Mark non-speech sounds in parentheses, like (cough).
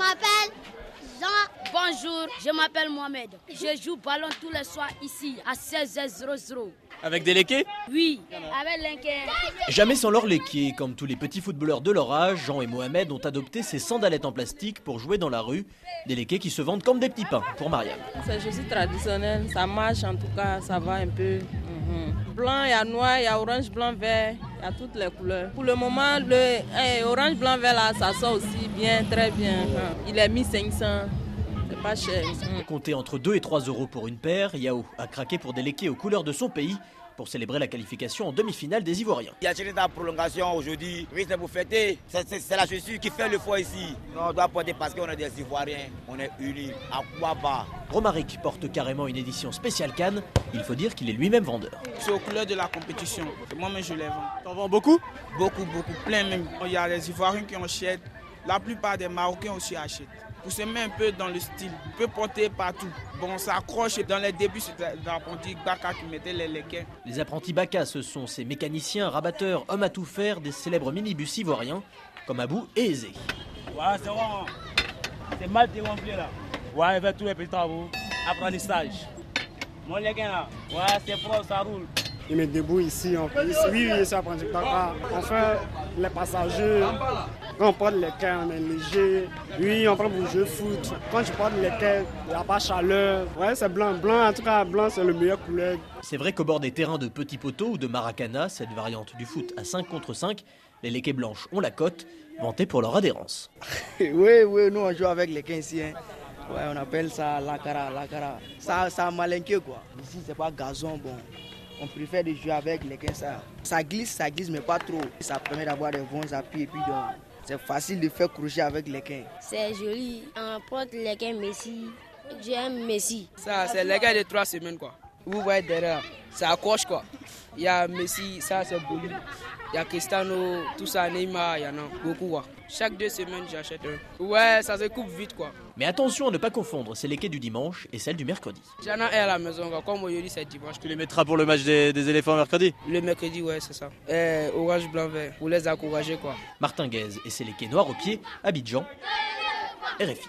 m'appelle Jean. Bonjour, je m'appelle Mohamed. Je joue ballon tous les soirs ici à 16h00. Avec des léqués Oui, avec. Jamais sans leur léqué. Comme tous les petits footballeurs de leur âge, Jean et Mohamed ont adopté ces sandalettes en plastique pour jouer dans la rue. Des léqués qui se vendent comme des petits pains pour Mariam. C'est juste traditionnel, ça marche en tout cas, ça va un peu. Mhm. Blanc, il y a noir, il y a orange, blanc, vert, il y a toutes les couleurs. Pour le moment, le eh, orange, blanc, vert là, ça sort aussi bien, très bien. Il est 1500. C'est pas cher. Comptez entre 2 et 3 euros pour une paire, Yao a craqué pour des aux couleurs de son pays pour célébrer la qualification en demi-finale des Ivoiriens. Il y a tiré dans la prolongation aujourd'hui. Oui, c'est pour fêter. C'est la chaussure qui fait le foie ici. on doit porter parce qu'on est des Ivoiriens. On est unis. À quoi bas Romaric porte carrément une édition spéciale Cannes. Il faut dire qu'il est lui-même vendeur. C'est aux couleurs de la compétition. Moi-même, je les vends. T'en vends beaucoup? Beaucoup, beaucoup. Plein même. Il y a des Ivoiriens qui achètent. La plupart des Marocains aussi achètent pour se mettre un peu dans le style. On peut porter partout. Bon, ça accroche. Dans les débuts, c'était l'apprenti Baka qui mettait les lequins. Les apprentis Baka, ce sont ces mécaniciens, rabatteurs, hommes à tout faire des célèbres minibus ivoiriens comme Abou et Aizé. Ouais, c'est bon. C'est mal dégonflé là. Ouais, il fait tous les petits travaux. Apprentissage. Mon lequin là. Ouais, c'est propre, ça roule. Il me débrouille ici en plus. Oui, oui, c'est apprenti Baka. Enfin, les passagers. Quand on porte les quais, on est léger. Oui, on prend pour jouer foot. Quand tu portes les quais, il n'y a pas chaleur. Ouais, c'est blanc. Blanc, en tout cas, blanc, c'est le meilleur couleur. C'est vrai qu'au bord des terrains de petits poteaux ou de maracana, cette variante du foot à 5 contre 5, les léquets blanches ont la cote, vantées pour leur adhérence. (laughs) oui, oui, nous on joue avec les quins ici. Hein. Ouais, on appelle ça la cara, la cara. Ça, ça malinqué quoi. Ici, c'est pas gazon, bon. On préfère de jouer avec les quins, ça. Ça glisse, ça glisse, mais pas trop. Ça permet d'avoir des bons appuis et puis donc. C'est facile de faire crochet avec les quins. C'est joli. On porte les quins Messi. J'aime Messi. Ça, c'est les gars de trois semaines, quoi. Vous voyez derrière, ça accroche, quoi. Il y a Messi, ça, c'est Boli. Il y a Cristiano, tout ça, Neymar, il y en a beaucoup, quoi. Chaque deux semaines, j'achète un. Ouais, ça se coupe vite, quoi. Mais attention à ne pas confondre, c'est les quais du dimanche et celles du mercredi. J'en ai un à la maison, quoi. comme aujourd'hui c'est dimanche. Tu les mettras pour le match des, des éléphants mercredi? Le mercredi, ouais, c'est ça. Eh, orange, blanc, vert, pour les encourager, quoi. Martin Guez et c'est les quais noirs au pied, Abidjan, RFI.